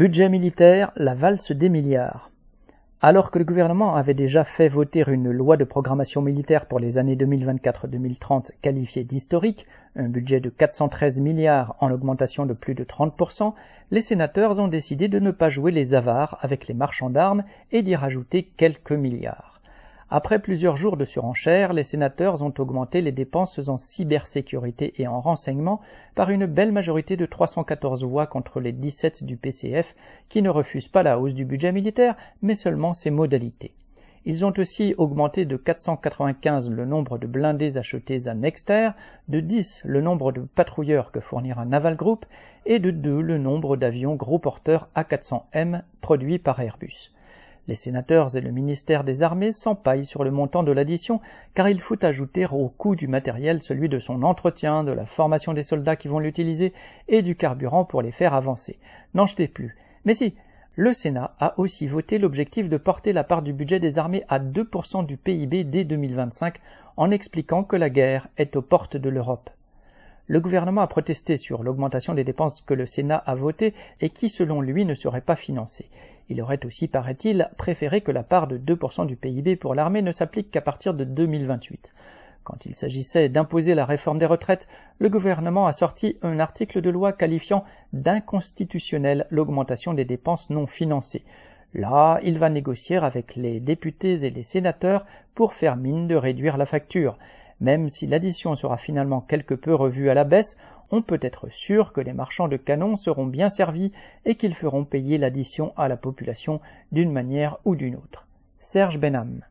Budget militaire, la valse des milliards. Alors que le gouvernement avait déjà fait voter une loi de programmation militaire pour les années 2024-2030 qualifiée d'historique, un budget de 413 milliards en augmentation de plus de 30%, les sénateurs ont décidé de ne pas jouer les avares avec les marchands d'armes et d'y rajouter quelques milliards. Après plusieurs jours de surenchère, les sénateurs ont augmenté les dépenses en cybersécurité et en renseignement par une belle majorité de 314 voix contre les 17 du PCF qui ne refusent pas la hausse du budget militaire, mais seulement ses modalités. Ils ont aussi augmenté de 495 le nombre de blindés achetés à Nexter, de 10 le nombre de patrouilleurs que fournira Naval Group et de 2 le nombre d'avions gros porteurs A400M produits par Airbus. Les sénateurs et le ministère des Armées s'empaillent sur le montant de l'addition, car il faut ajouter au coût du matériel celui de son entretien, de la formation des soldats qui vont l'utiliser et du carburant pour les faire avancer. N'en jetez plus. Mais si, le Sénat a aussi voté l'objectif de porter la part du budget des armées à 2% du PIB dès 2025 en expliquant que la guerre est aux portes de l'Europe. Le gouvernement a protesté sur l'augmentation des dépenses que le Sénat a votées et qui, selon lui, ne seraient pas financées. Il aurait aussi, paraît-il, préféré que la part de 2% du PIB pour l'armée ne s'applique qu'à partir de 2028. Quand il s'agissait d'imposer la réforme des retraites, le gouvernement a sorti un article de loi qualifiant d'inconstitutionnel l'augmentation des dépenses non financées. Là, il va négocier avec les députés et les sénateurs pour faire mine de réduire la facture. Même si l'addition sera finalement quelque peu revue à la baisse, on peut être sûr que les marchands de canons seront bien servis et qu'ils feront payer l'addition à la population d'une manière ou d'une autre. Serge Benham